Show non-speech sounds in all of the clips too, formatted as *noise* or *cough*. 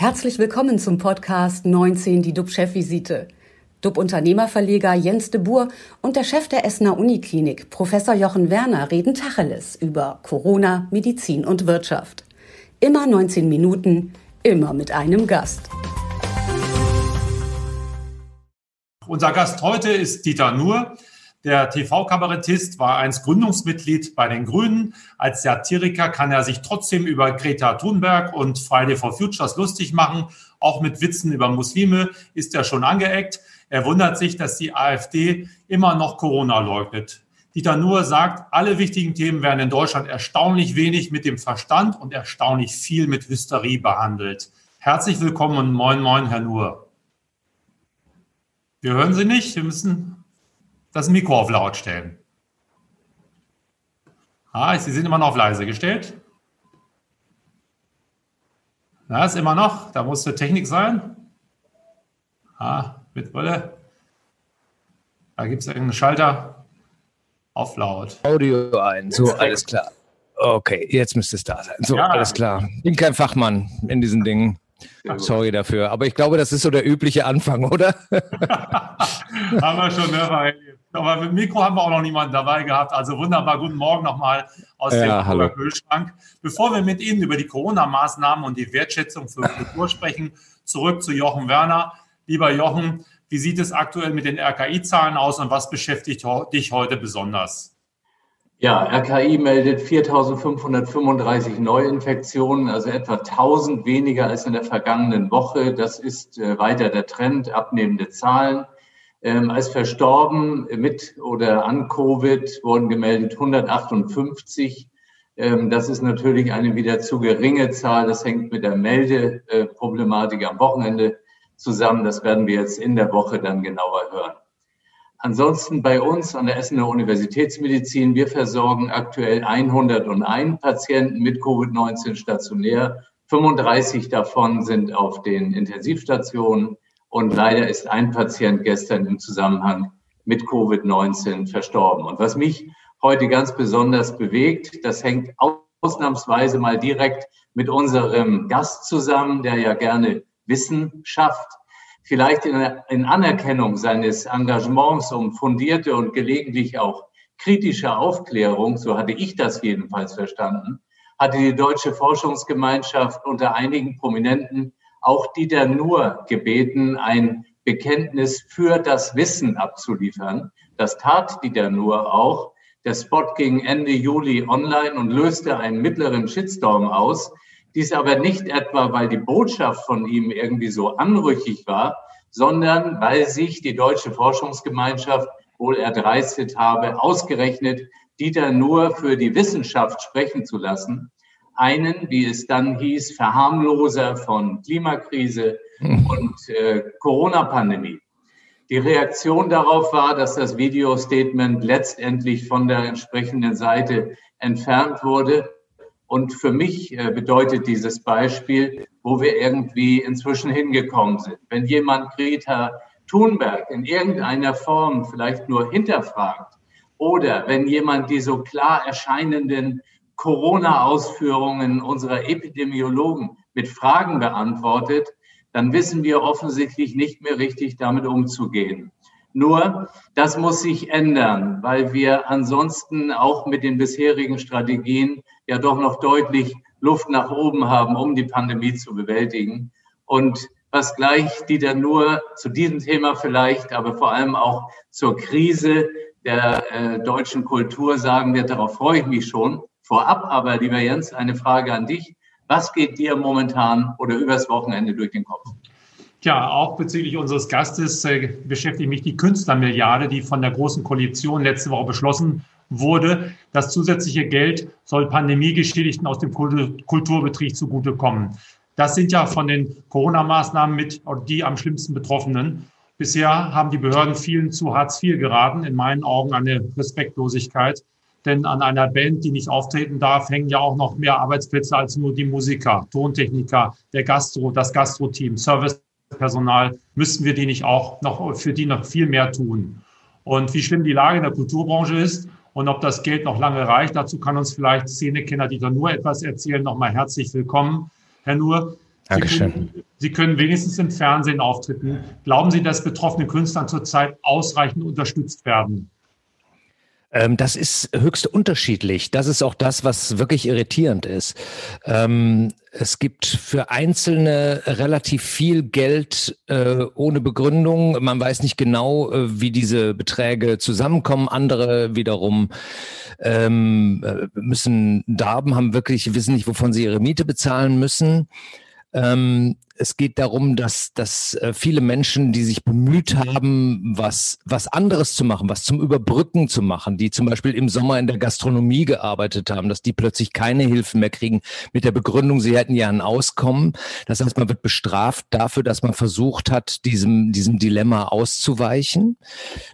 Herzlich willkommen zum Podcast 19, die DUB-Chefvisite. DUB-Unternehmerverleger Jens de Boer und der Chef der Essener Uniklinik, Professor Jochen Werner, reden Tacheles über Corona, Medizin und Wirtschaft. Immer 19 Minuten, immer mit einem Gast. Unser Gast heute ist Dieter Nuhr. Der TV-Kabarettist war einst Gründungsmitglied bei den Grünen. Als Satiriker kann er sich trotzdem über Greta Thunberg und Friday for Futures lustig machen. Auch mit Witzen über Muslime ist er schon angeeckt. Er wundert sich, dass die AfD immer noch Corona leugnet. Dieter Nuhr sagt, alle wichtigen Themen werden in Deutschland erstaunlich wenig mit dem Verstand und erstaunlich viel mit Hysterie behandelt. Herzlich willkommen und moin, moin, Herr Nuhr. Wir hören Sie nicht. Wir müssen das Mikro auf laut stellen. Ah, Sie sind immer noch auf leise gestellt. Na, ist immer noch. Da muss eine Technik sein. Ah, mit Brille. Da gibt es irgendeinen Schalter auf laut. Audio ein. So, alles klar. Okay, jetzt müsste es da sein. So, ja. alles klar. Ich bin kein Fachmann in diesen Dingen. Sorry dafür. Aber ich glaube, das ist so der übliche Anfang, oder? *laughs* haben wir schon mehrfach erlebt. Aber mit Mikro haben wir auch noch niemanden dabei gehabt. Also wunderbar. Guten Morgen nochmal aus ja, dem Kühlschrank. Bevor wir mit Ihnen über die Corona-Maßnahmen und die Wertschätzung für Kultur sprechen, zurück zu Jochen Werner. Lieber Jochen, wie sieht es aktuell mit den RKI-Zahlen aus und was beschäftigt dich heute besonders? Ja, RKI meldet 4.535 Neuinfektionen, also etwa 1.000 weniger als in der vergangenen Woche. Das ist äh, weiter der Trend, abnehmende Zahlen. Ähm, als verstorben mit oder an Covid wurden gemeldet 158. Ähm, das ist natürlich eine wieder zu geringe Zahl. Das hängt mit der Meldeproblematik am Wochenende zusammen. Das werden wir jetzt in der Woche dann genauer hören. Ansonsten bei uns an der Essener Universitätsmedizin, wir versorgen aktuell 101 Patienten mit Covid-19 stationär. 35 davon sind auf den Intensivstationen und leider ist ein Patient gestern im Zusammenhang mit Covid-19 verstorben. Und was mich heute ganz besonders bewegt, das hängt ausnahmsweise mal direkt mit unserem Gast zusammen, der ja gerne Wissen schafft vielleicht in, Anerkennung seines Engagements um fundierte und gelegentlich auch kritische Aufklärung, so hatte ich das jedenfalls verstanden, hatte die deutsche Forschungsgemeinschaft unter einigen Prominenten auch Dieter Nuhr gebeten, ein Bekenntnis für das Wissen abzuliefern. Das tat Dieter Nuhr auch. Der Spot ging Ende Juli online und löste einen mittleren Shitstorm aus, dies aber nicht etwa, weil die Botschaft von ihm irgendwie so anrüchig war, sondern weil sich die deutsche Forschungsgemeinschaft wohl erdreistet habe, ausgerechnet Dieter nur für die Wissenschaft sprechen zu lassen. Einen, wie es dann hieß, Verharmloser von Klimakrise und äh, Corona-Pandemie. Die Reaktion darauf war, dass das Video-Statement letztendlich von der entsprechenden Seite entfernt wurde und für mich äh, bedeutet dieses Beispiel, wo wir irgendwie inzwischen hingekommen sind. Wenn jemand Greta Thunberg in irgendeiner Form vielleicht nur hinterfragt oder wenn jemand die so klar erscheinenden Corona-Ausführungen unserer Epidemiologen mit Fragen beantwortet, dann wissen wir offensichtlich nicht mehr richtig damit umzugehen. Nur, das muss sich ändern, weil wir ansonsten auch mit den bisherigen Strategien ja doch noch deutlich Luft nach oben haben, um die Pandemie zu bewältigen. Und was gleich Dieter nur zu diesem Thema vielleicht, aber vor allem auch zur Krise der äh, deutschen Kultur sagen wird, darauf freue ich mich schon. Vorab aber, lieber Jens, eine Frage an dich. Was geht dir momentan oder übers Wochenende durch den Kopf? Ja, auch bezüglich unseres Gastes äh, beschäftigt mich die Künstlermilliarde, die von der Großen Koalition letzte Woche beschlossen wurde. Das zusätzliche Geld soll Pandemiegeschädigten aus dem Kulturbetrieb zugutekommen. Das sind ja von den Corona-Maßnahmen mit die am schlimmsten Betroffenen. Bisher haben die Behörden vielen zu Hartz IV geraten. In meinen Augen eine Respektlosigkeit. Denn an einer Band, die nicht auftreten darf, hängen ja auch noch mehr Arbeitsplätze als nur die Musiker, Tontechniker, der Gastro, das Gastro-Team, Servicepersonal. Müssten wir die nicht auch noch für die noch viel mehr tun? Und wie schlimm die Lage in der Kulturbranche ist, und ob das Geld noch lange reicht, dazu kann uns vielleicht Szenekenner Dieter Nur etwas erzählen. Nochmal herzlich willkommen, Herr Nur. Dankeschön. Sie können, Sie können wenigstens im Fernsehen auftreten. Glauben Sie, dass betroffene Künstler zurzeit ausreichend unterstützt werden? Ähm, das ist höchst unterschiedlich. Das ist auch das, was wirklich irritierend ist. Ähm, es gibt für Einzelne relativ viel Geld äh, ohne Begründung. Man weiß nicht genau, äh, wie diese Beträge zusammenkommen. Andere wiederum ähm, äh, müssen Darben, haben wirklich, wissen nicht, wovon sie ihre Miete bezahlen müssen. Ähm, es geht darum, dass, dass äh, viele Menschen, die sich bemüht haben, was, was anderes zu machen, was zum Überbrücken zu machen, die zum Beispiel im Sommer in der Gastronomie gearbeitet haben, dass die plötzlich keine Hilfen mehr kriegen mit der Begründung, sie hätten ja ein Auskommen. Das heißt, man wird bestraft dafür, dass man versucht hat, diesem, diesem Dilemma auszuweichen.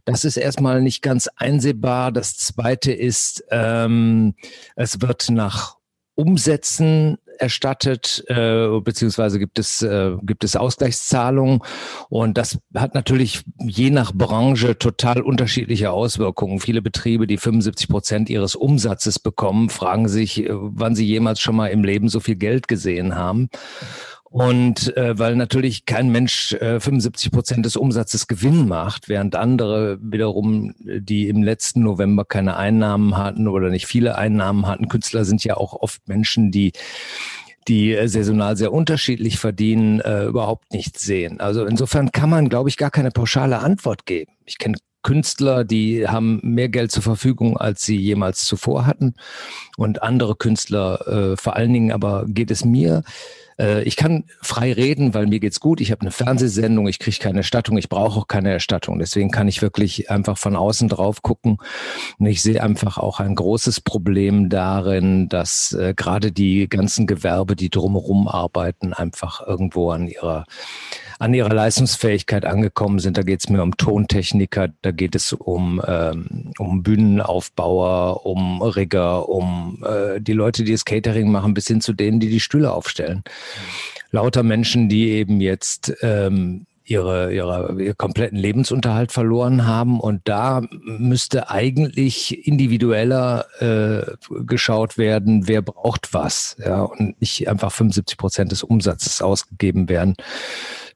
Das ist erstmal nicht ganz einsehbar. Das zweite ist, ähm, es wird nach Umsätzen erstattet, äh, beziehungsweise gibt es, äh, gibt es Ausgleichszahlungen. Und das hat natürlich je nach Branche total unterschiedliche Auswirkungen. Viele Betriebe, die 75 Prozent ihres Umsatzes bekommen, fragen sich, äh, wann sie jemals schon mal im Leben so viel Geld gesehen haben. Und äh, weil natürlich kein Mensch äh, 75 Prozent des Umsatzes Gewinn macht, während andere wiederum, die im letzten November keine Einnahmen hatten oder nicht viele Einnahmen hatten. Künstler sind ja auch oft Menschen, die die äh, saisonal sehr unterschiedlich verdienen, äh, überhaupt nicht sehen. Also insofern kann man, glaube ich, gar keine pauschale Antwort geben. Ich kenne Künstler, die haben mehr Geld zur Verfügung, als sie jemals zuvor hatten. Und andere Künstler, äh, vor allen Dingen aber geht es mir äh, ich kann frei reden, weil mir geht's gut. Ich habe eine Fernsehsendung, ich kriege keine Erstattung, ich brauche auch keine Erstattung. Deswegen kann ich wirklich einfach von außen drauf gucken. Und ich sehe einfach auch ein großes Problem darin, dass äh, gerade die ganzen Gewerbe, die drumherum arbeiten, einfach irgendwo an ihrer an ihrer Leistungsfähigkeit angekommen sind. Da geht es mir um Tontechniker, da geht es um, ähm, um Bühnenaufbauer, um Rigger, um äh, die Leute, die das Catering machen, bis hin zu denen, die die Stühle aufstellen. Lauter Menschen, die eben jetzt ähm, ihre, ihre, ihren kompletten Lebensunterhalt verloren haben. Und da müsste eigentlich individueller äh, geschaut werden, wer braucht was. Ja, und nicht einfach 75 Prozent des Umsatzes ausgegeben werden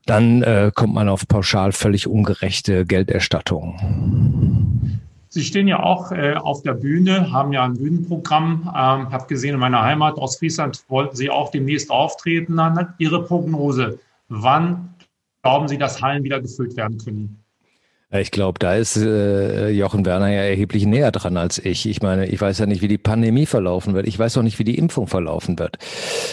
dann äh, kommt man auf pauschal völlig ungerechte Gelderstattung. Sie stehen ja auch äh, auf der Bühne, haben ja ein Bühnenprogramm. Ähm, habe gesehen, in meiner Heimat aus Friesland wollten Sie auch demnächst auftreten. Ihre Prognose, wann glauben Sie, dass Hallen wieder gefüllt werden können? Ich glaube, da ist äh, Jochen Werner ja erheblich näher dran als ich. Ich meine, ich weiß ja nicht, wie die Pandemie verlaufen wird. Ich weiß auch nicht, wie die Impfung verlaufen wird.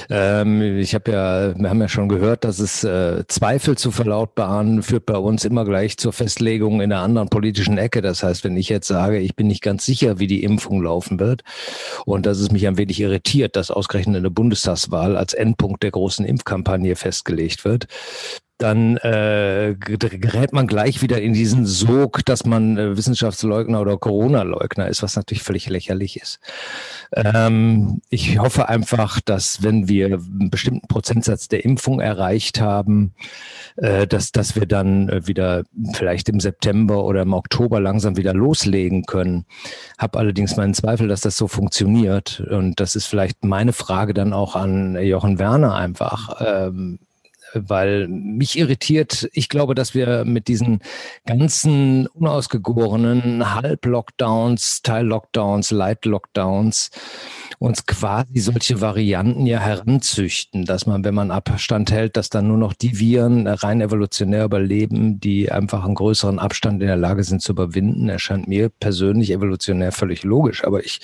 Ähm, ich habe ja, wir haben ja schon gehört, dass es äh, Zweifel zu verlautbaren führt bei uns immer gleich zur Festlegung in einer anderen politischen Ecke. Das heißt, wenn ich jetzt sage, ich bin nicht ganz sicher, wie die Impfung laufen wird und dass es mich ein wenig irritiert, dass ausgerechnet eine Bundestagswahl als Endpunkt der großen Impfkampagne festgelegt wird, dann äh, gerät man gleich wieder in diesen Sog, dass man äh, Wissenschaftsleugner oder Corona-Leugner ist, was natürlich völlig lächerlich ist. Ähm, ich hoffe einfach, dass wenn wir einen bestimmten Prozentsatz der Impfung erreicht haben, äh, dass, dass wir dann äh, wieder vielleicht im September oder im Oktober langsam wieder loslegen können. Hab allerdings meinen Zweifel, dass das so funktioniert. Und das ist vielleicht meine Frage dann auch an Jochen Werner einfach. Ähm, weil mich irritiert, ich glaube, dass wir mit diesen ganzen unausgegorenen Halb-Lockdowns, Teil-Lockdowns, Light-Lockdowns uns quasi solche Varianten ja heranzüchten, dass man, wenn man Abstand hält, dass dann nur noch die Viren rein evolutionär überleben, die einfach einen größeren Abstand in der Lage sind zu überwinden, erscheint mir persönlich evolutionär völlig logisch. Aber ich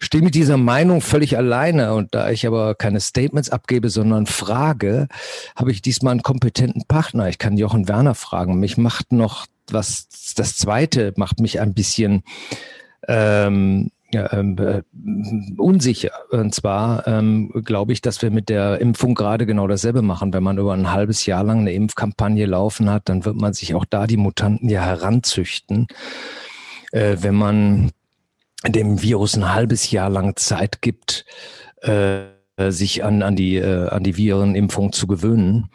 stehe mit dieser Meinung völlig alleine und da ich aber keine Statements abgebe, sondern frage, habe ich diesmal einen kompetenten Partner. Ich kann Jochen Werner fragen. Mich macht noch was, das zweite macht mich ein bisschen ähm, äh, unsicher. Und zwar ähm, glaube ich, dass wir mit der Impfung gerade genau dasselbe machen. Wenn man über ein halbes Jahr lang eine Impfkampagne laufen hat, dann wird man sich auch da die Mutanten ja heranzüchten. Äh, wenn man dem Virus ein halbes Jahr lang Zeit gibt, äh, sich an, an die, äh, an die Virenimpfung zu gewöhnen.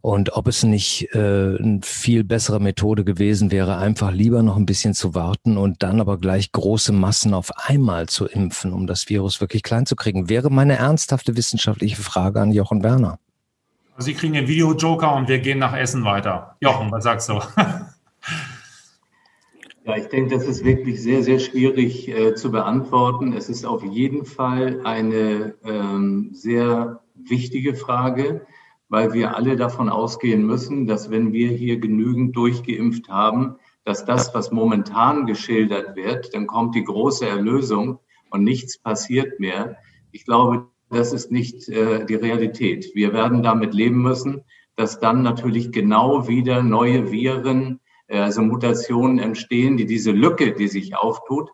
Und ob es nicht äh, eine viel bessere Methode gewesen wäre, einfach lieber noch ein bisschen zu warten und dann aber gleich große Massen auf einmal zu impfen, um das Virus wirklich klein zu kriegen, wäre meine ernsthafte wissenschaftliche Frage an Jochen Werner. Also Sie kriegen den Video-Joker und wir gehen nach Essen weiter. Jochen, was sagst du? *laughs* Ja, ich denke, das ist wirklich sehr, sehr schwierig äh, zu beantworten. Es ist auf jeden Fall eine ähm, sehr wichtige Frage, weil wir alle davon ausgehen müssen, dass wenn wir hier genügend durchgeimpft haben, dass das, was momentan geschildert wird, dann kommt die große Erlösung und nichts passiert mehr. Ich glaube, das ist nicht äh, die Realität. Wir werden damit leben müssen, dass dann natürlich genau wieder neue Viren äh, also Mutationen entstehen, die diese Lücke, die sich auftut,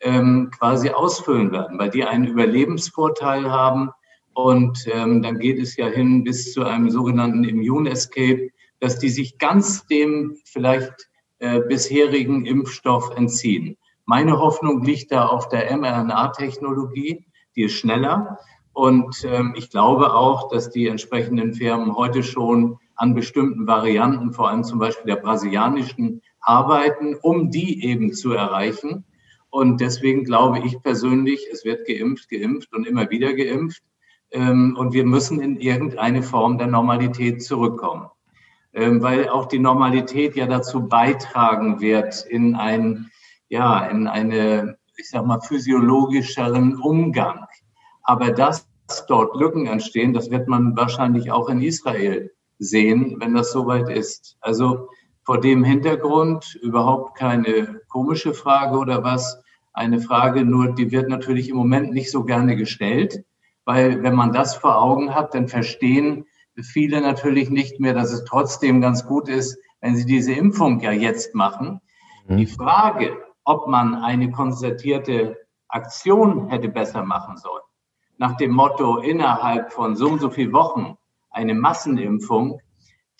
ähm, quasi ausfüllen werden, weil die einen Überlebensvorteil haben. Und ähm, dann geht es ja hin bis zu einem sogenannten Immune Escape, dass die sich ganz dem vielleicht äh, bisherigen Impfstoff entziehen. Meine Hoffnung liegt da auf der mRNA-Technologie, die ist schneller. Und ähm, ich glaube auch, dass die entsprechenden Firmen heute schon an bestimmten Varianten, vor allem zum Beispiel der brasilianischen, arbeiten, um die eben zu erreichen. Und deswegen glaube ich persönlich, es wird geimpft, geimpft und immer wieder geimpft. Ähm, und wir müssen in irgendeine Form der Normalität zurückkommen. Ähm, weil auch die Normalität ja dazu beitragen wird in ein, ja, in eine, ich sag mal, physiologischeren Umgang. Aber dass dort Lücken entstehen, das wird man wahrscheinlich auch in Israel sehen, wenn das soweit ist. Also vor dem Hintergrund überhaupt keine komische Frage oder was. Eine Frage nur, die wird natürlich im Moment nicht so gerne gestellt, weil wenn man das vor Augen hat, dann verstehen viele natürlich nicht mehr, dass es trotzdem ganz gut ist, wenn sie diese Impfung ja jetzt machen. Mhm. Die Frage, ob man eine konzertierte Aktion hätte besser machen sollen, nach dem Motto innerhalb von so und so viel Wochen eine Massenimpfung,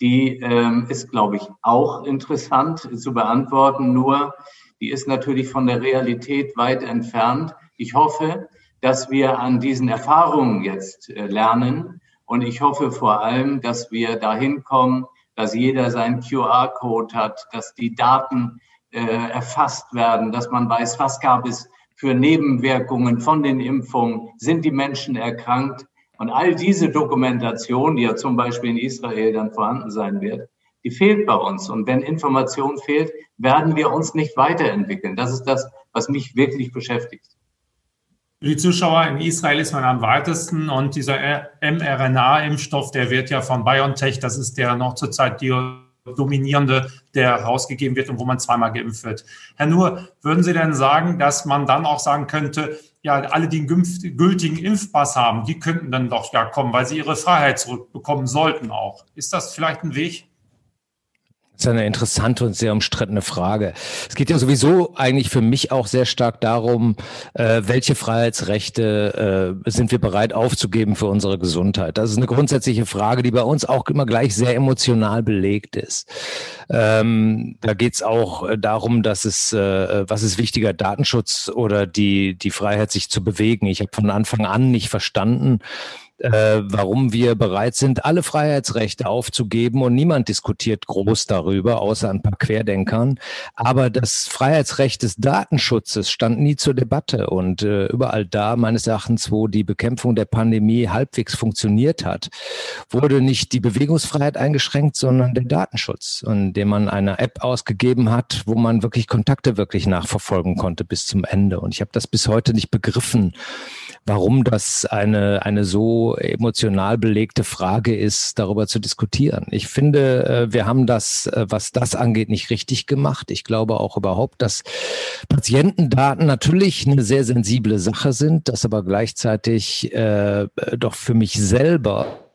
die ähm, ist, glaube ich, auch interessant zu beantworten. Nur, die ist natürlich von der Realität weit entfernt. Ich hoffe, dass wir an diesen Erfahrungen jetzt äh, lernen. Und ich hoffe vor allem, dass wir dahin kommen, dass jeder seinen QR-Code hat, dass die Daten äh, erfasst werden, dass man weiß, was gab es für Nebenwirkungen von den Impfungen, sind die Menschen erkrankt und all diese Dokumentation, die ja zum Beispiel in Israel dann vorhanden sein wird, die fehlt bei uns. Und wenn Information fehlt, werden wir uns nicht weiterentwickeln. Das ist das, was mich wirklich beschäftigt. Für die Zuschauer in Israel ist man am weitesten und dieser mRNA-Impfstoff, der wird ja von BioNTech, das ist der noch zurzeit dominierende, der rausgegeben wird und wo man zweimal geimpft wird. Herr Nur, würden Sie denn sagen, dass man dann auch sagen könnte, ja, alle, die einen gültigen Impfpass haben, die könnten dann doch ja kommen, weil sie ihre Freiheit zurückbekommen sollten auch. Ist das vielleicht ein Weg? Das ist eine interessante und sehr umstrittene Frage. Es geht ja sowieso eigentlich für mich auch sehr stark darum, äh, welche Freiheitsrechte äh, sind wir bereit aufzugeben für unsere Gesundheit. Das ist eine grundsätzliche Frage, die bei uns auch immer gleich sehr emotional belegt ist. Ähm, da geht es auch äh, darum, dass es, äh, was ist wichtiger, Datenschutz oder die, die Freiheit, sich zu bewegen. Ich habe von Anfang an nicht verstanden, äh, warum wir bereit sind, alle Freiheitsrechte aufzugeben und niemand diskutiert groß darüber, außer ein paar Querdenkern. Aber das Freiheitsrecht des Datenschutzes stand nie zur Debatte und äh, überall da, meines Erachtens, wo die Bekämpfung der Pandemie halbwegs funktioniert hat, wurde nicht die Bewegungsfreiheit eingeschränkt, sondern der Datenschutz, indem man eine App ausgegeben hat, wo man wirklich Kontakte wirklich nachverfolgen konnte bis zum Ende. Und ich habe das bis heute nicht begriffen, warum das eine, eine so emotional belegte Frage ist, darüber zu diskutieren. Ich finde, äh, wir haben das, äh, was das angeht, nicht richtig gemacht. Ich glaube auch überhaupt, dass Patientendaten natürlich eine sehr sensible Sache sind, dass aber gleichzeitig äh, doch für mich selber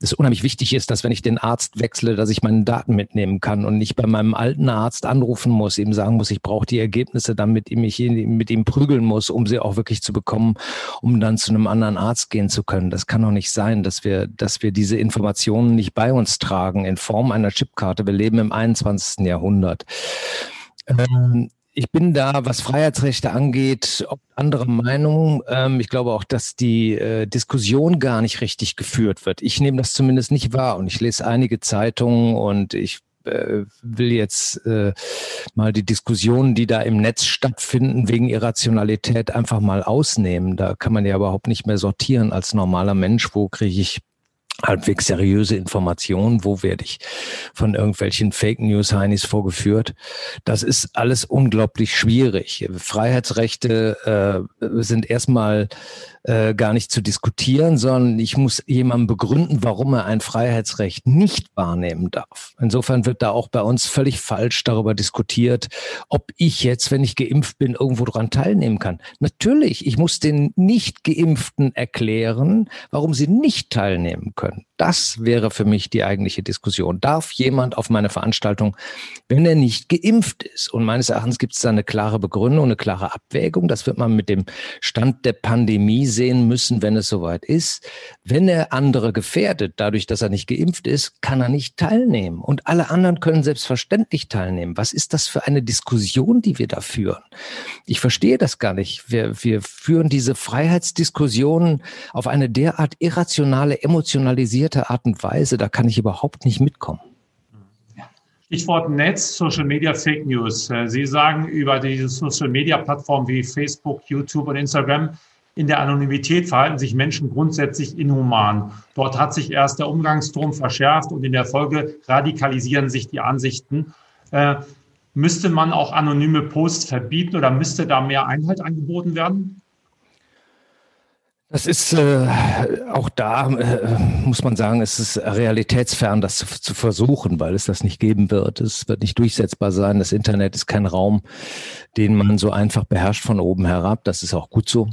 es unheimlich wichtig ist, dass wenn ich den Arzt wechsle, dass ich meine Daten mitnehmen kann und nicht bei meinem alten Arzt anrufen muss, ihm sagen muss, ich brauche die Ergebnisse, damit ich mich mit ihm prügeln muss, um sie auch wirklich zu bekommen, um dann zu einem anderen Arzt gehen zu können. Das kann doch nicht sein, dass wir, dass wir diese Informationen nicht bei uns tragen in Form einer Chipkarte. Wir leben im 21. Jahrhundert. Ähm, ich bin da, was Freiheitsrechte angeht, andere Meinung. Ähm, ich glaube auch, dass die äh, Diskussion gar nicht richtig geführt wird. Ich nehme das zumindest nicht wahr und ich lese einige Zeitungen und ich äh, will jetzt äh, mal die Diskussionen, die da im Netz stattfinden, wegen Irrationalität einfach mal ausnehmen. Da kann man ja überhaupt nicht mehr sortieren als normaler Mensch. Wo kriege ich halbwegs seriöse Informationen, wo werde ich von irgendwelchen Fake News Heinis vorgeführt. Das ist alles unglaublich schwierig. Freiheitsrechte äh, sind erstmal äh, gar nicht zu diskutieren, sondern ich muss jemandem begründen, warum er ein Freiheitsrecht nicht wahrnehmen darf. Insofern wird da auch bei uns völlig falsch darüber diskutiert, ob ich jetzt, wenn ich geimpft bin, irgendwo dran teilnehmen kann. Natürlich, ich muss den Nicht-Geimpften erklären, warum sie nicht teilnehmen können. können. Das wäre für mich die eigentliche Diskussion. Darf jemand auf meine Veranstaltung, wenn er nicht geimpft ist? Und meines Erachtens gibt es da eine klare Begründung, eine klare Abwägung. Das wird man mit dem Stand der Pandemie sehen müssen, wenn es soweit ist. Wenn er andere gefährdet, dadurch, dass er nicht geimpft ist, kann er nicht teilnehmen. Und alle anderen können selbstverständlich teilnehmen. Was ist das für eine Diskussion, die wir da führen? Ich verstehe das gar nicht. Wir, wir führen diese Freiheitsdiskussionen auf eine derart irrationale, emotionalisierte detaillierte Art und Weise, da kann ich überhaupt nicht mitkommen. Stichwort Netz, Social Media, Fake News. Äh, Sie sagen über diese Social Media Plattformen wie Facebook, YouTube und Instagram, in der Anonymität verhalten sich Menschen grundsätzlich inhuman. Dort hat sich erst der Umgangston verschärft und in der Folge radikalisieren sich die Ansichten. Äh, müsste man auch anonyme Posts verbieten oder müsste da mehr Einhalt angeboten werden? Das ist äh, auch da, äh, muss man sagen, es ist realitätsfern, das zu, zu, versuchen, weil es das nicht geben wird. Es wird nicht durchsetzbar sein. Das Internet ist kein Raum, den man so einfach beherrscht von oben herab. Das ist auch gut so.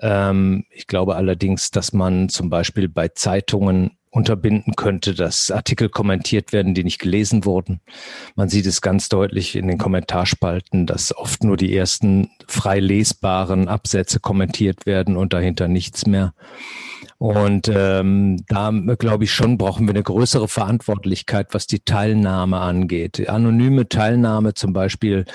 Ähm, ich glaube allerdings, dass man zum Beispiel bei Zeitungen unterbinden könnte, dass Artikel kommentiert werden, die nicht gelesen wurden. Man sieht es ganz deutlich in den Kommentarspalten, dass oft nur die ersten frei lesbaren Absätze kommentiert werden und dahinter nichts mehr. Und ähm, da glaube ich schon, brauchen wir eine größere Verantwortlichkeit, was die Teilnahme angeht. Anonyme Teilnahme zum Beispiel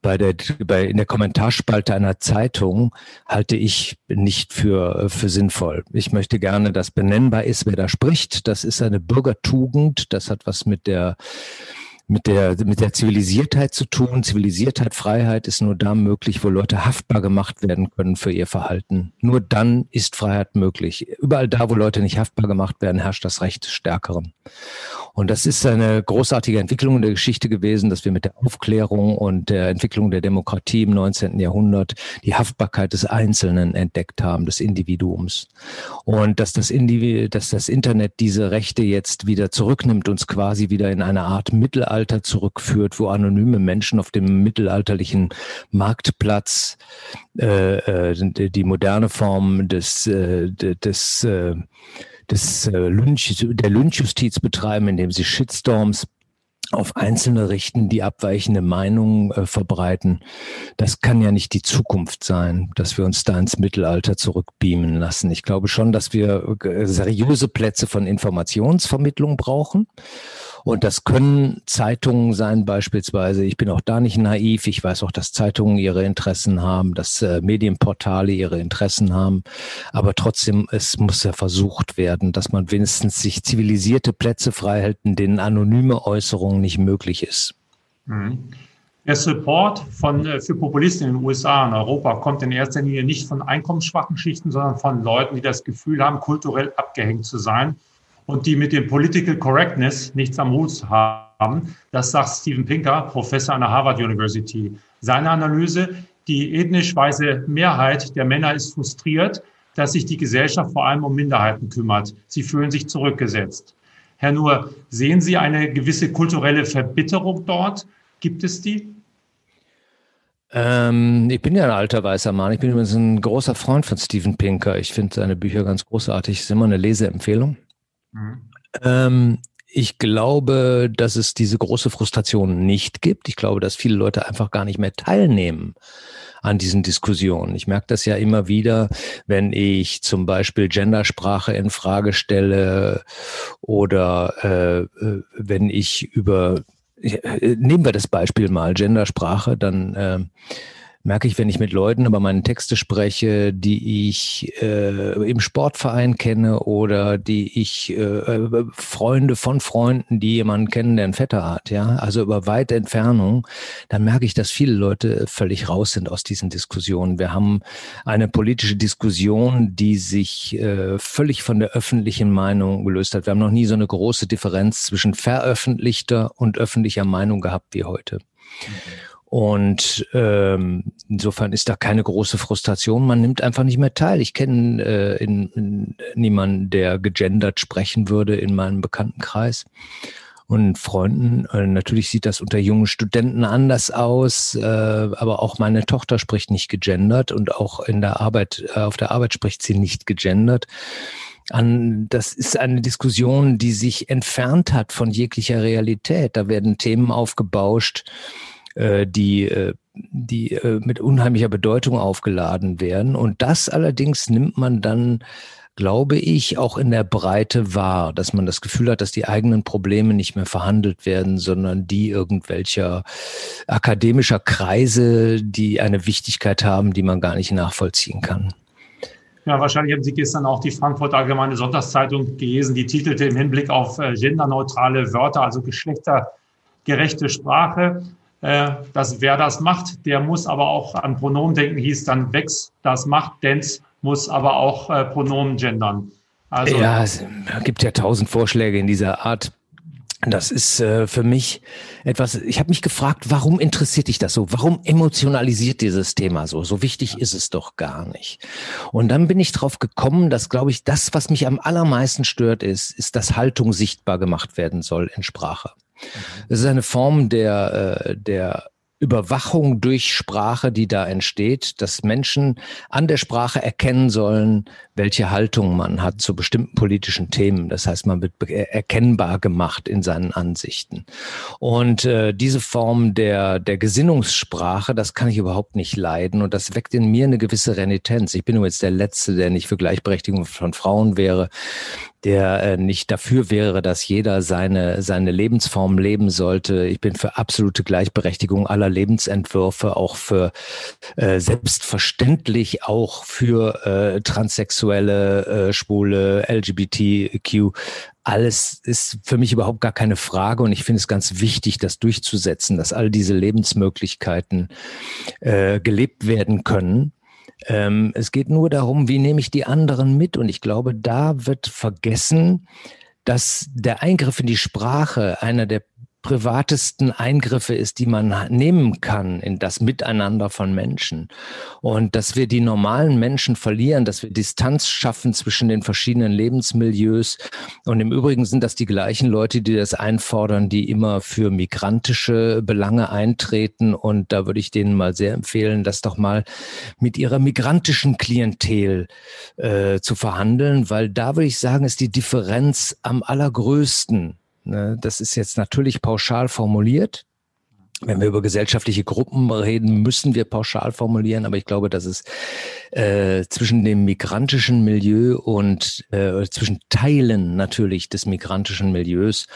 bei der, bei, in der Kommentarspalte einer Zeitung halte ich nicht für, für sinnvoll. Ich möchte gerne, dass benennbar ist, wer da spricht. Das ist eine Bürgertugend. Das hat was mit der, mit der, mit der Zivilisiertheit zu tun. Zivilisiertheit, Freiheit ist nur da möglich, wo Leute haftbar gemacht werden können für ihr Verhalten. Nur dann ist Freiheit möglich. Überall da, wo Leute nicht haftbar gemacht werden, herrscht das Recht des Stärkeren. Und das ist eine großartige Entwicklung in der Geschichte gewesen, dass wir mit der Aufklärung und der Entwicklung der Demokratie im 19. Jahrhundert die Haftbarkeit des Einzelnen entdeckt haben, des Individuums. Und dass das, Individu dass das Internet diese Rechte jetzt wieder zurücknimmt, uns quasi wieder in eine Art Mittelalter Mittelalter zurückführt, wo anonyme Menschen auf dem mittelalterlichen Marktplatz äh, äh, die moderne Form des, äh, des, äh, des äh, Lynch, der Lynchjustiz betreiben, indem sie Shitstorms auf Einzelne richten, die abweichende Meinungen äh, verbreiten. Das kann ja nicht die Zukunft sein, dass wir uns da ins Mittelalter zurückbeamen lassen. Ich glaube schon, dass wir äh, seriöse Plätze von Informationsvermittlung brauchen und das können Zeitungen sein beispielsweise. Ich bin auch da nicht naiv. Ich weiß auch, dass Zeitungen ihre Interessen haben, dass äh, Medienportale ihre Interessen haben. Aber trotzdem, es muss ja versucht werden, dass man wenigstens sich zivilisierte Plätze freihält, in denen anonyme Äußerungen nicht möglich ist. Mhm. Der Support von, äh, für Populisten in den USA und Europa kommt in erster Linie nicht von einkommensschwachen Schichten, sondern von Leuten, die das Gefühl haben, kulturell abgehängt zu sein und die mit dem Political Correctness nichts am Hut haben. Das sagt Steven Pinker, Professor an der Harvard University. Seine Analyse, die ethnisch weiße Mehrheit der Männer ist frustriert, dass sich die Gesellschaft vor allem um Minderheiten kümmert. Sie fühlen sich zurückgesetzt. Herr Nuhr, sehen Sie eine gewisse kulturelle Verbitterung dort? Gibt es die? Ähm, ich bin ja ein alter weißer Mann. Ich bin übrigens ein großer Freund von Steven Pinker. Ich finde seine Bücher ganz großartig. Ist immer eine Leseempfehlung. Mhm. Ähm, ich glaube, dass es diese große Frustration nicht gibt. Ich glaube, dass viele Leute einfach gar nicht mehr teilnehmen an diesen Diskussionen. Ich merke das ja immer wieder, wenn ich zum Beispiel Gendersprache in Frage stelle oder äh, äh wenn ich über äh, nehmen wir das Beispiel mal Gendersprache, dann äh, merke ich, wenn ich mit Leuten über meine Texte spreche, die ich äh, im Sportverein kenne oder die ich äh, Freunde von Freunden, die jemanden kennen, der einen Vetter hat, ja, also über weite Entfernung, dann merke ich, dass viele Leute völlig raus sind aus diesen Diskussionen. Wir haben eine politische Diskussion, die sich äh, völlig von der öffentlichen Meinung gelöst hat. Wir haben noch nie so eine große Differenz zwischen veröffentlichter und öffentlicher Meinung gehabt wie heute. Mhm. Und ähm, insofern ist da keine große Frustration. Man nimmt einfach nicht mehr teil. Ich kenne äh, in, in niemanden, der gegendert sprechen würde in meinem Bekanntenkreis und Freunden. Äh, natürlich sieht das unter jungen Studenten anders aus, äh, aber auch meine Tochter spricht nicht gegendert und auch in der Arbeit, äh, auf der Arbeit spricht sie nicht gegendert. An, das ist eine Diskussion, die sich entfernt hat von jeglicher Realität. Da werden Themen aufgebauscht, äh, die, äh, die äh, mit unheimlicher Bedeutung aufgeladen werden. Und das allerdings nimmt man dann glaube ich, auch in der Breite wahr, dass man das Gefühl hat, dass die eigenen Probleme nicht mehr verhandelt werden, sondern die irgendwelcher akademischer Kreise, die eine Wichtigkeit haben, die man gar nicht nachvollziehen kann. Ja, wahrscheinlich haben Sie gestern auch die Frankfurt Allgemeine Sonntagszeitung gelesen, die titelte im Hinblick auf genderneutrale Wörter, also geschlechtergerechte Sprache dass wer das macht, der muss aber auch an Pronomen denken, hieß dann Wex, das macht, Dens muss aber auch äh, Pronomen gendern. Also, ja, es gibt ja tausend Vorschläge in dieser Art. Das ist äh, für mich etwas, ich habe mich gefragt, warum interessiert dich das so? Warum emotionalisiert dieses Thema so? So wichtig ist es doch gar nicht. Und dann bin ich drauf gekommen, dass, glaube ich, das, was mich am allermeisten stört, ist, ist, dass Haltung sichtbar gemacht werden soll in Sprache. Es ist eine Form der, äh, der Überwachung durch Sprache, die da entsteht, dass Menschen an der Sprache erkennen sollen, welche Haltung man hat zu bestimmten politischen Themen. Das heißt, man wird erkennbar gemacht in seinen Ansichten. Und äh, diese Form der, der Gesinnungssprache, das kann ich überhaupt nicht leiden. Und das weckt in mir eine gewisse Renitenz. Ich bin nur jetzt der Letzte, der nicht für Gleichberechtigung von Frauen wäre der äh, nicht dafür wäre, dass jeder seine, seine Lebensform leben sollte. Ich bin für absolute Gleichberechtigung aller Lebensentwürfe, auch für äh, selbstverständlich auch für äh, Transsexuelle, äh, Schwule, LGBTQ. Alles ist für mich überhaupt gar keine Frage und ich finde es ganz wichtig, das durchzusetzen, dass all diese Lebensmöglichkeiten äh, gelebt werden können. Ähm, es geht nur darum, wie nehme ich die anderen mit? Und ich glaube, da wird vergessen, dass der Eingriff in die Sprache einer der privatesten Eingriffe ist, die man nehmen kann in das Miteinander von Menschen. Und dass wir die normalen Menschen verlieren, dass wir Distanz schaffen zwischen den verschiedenen Lebensmilieus. Und im Übrigen sind das die gleichen Leute, die das einfordern, die immer für migrantische Belange eintreten. Und da würde ich denen mal sehr empfehlen, das doch mal mit ihrer migrantischen Klientel äh, zu verhandeln, weil da würde ich sagen, ist die Differenz am allergrößten? Das ist jetzt natürlich pauschal formuliert. Wenn wir über gesellschaftliche Gruppen reden, müssen wir pauschal formulieren, aber ich glaube, dass es äh, zwischen dem migrantischen Milieu und äh, zwischen Teilen natürlich des migrantischen Milieus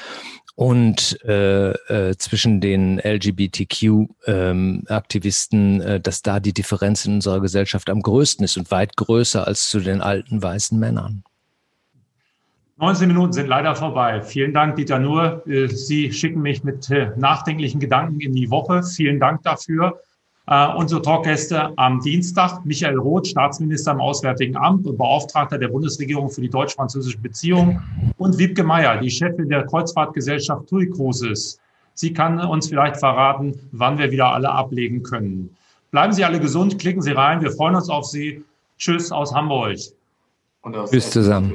und äh, äh, zwischen den LGBTQ-Aktivisten, ähm, äh, dass da die Differenz in unserer Gesellschaft am größten ist und weit größer als zu den alten weißen Männern. 19 Minuten sind leider vorbei. Vielen Dank, Dieter Nuhr. Äh, Sie schicken mich mit äh, nachdenklichen Gedanken in die Woche. Vielen Dank dafür. Uh, unsere Talkgäste am Dienstag, Michael Roth, Staatsminister im Auswärtigen Amt und Beauftragter der Bundesregierung für die deutsch-französischen Beziehungen und Wiebke Meyer, die Chefin der Kreuzfahrtgesellschaft TUI Cruises. Sie kann uns vielleicht verraten, wann wir wieder alle ablegen können. Bleiben Sie alle gesund, klicken Sie rein. Wir freuen uns auf Sie. Tschüss aus Hamburg. Aus Tschüss zusammen.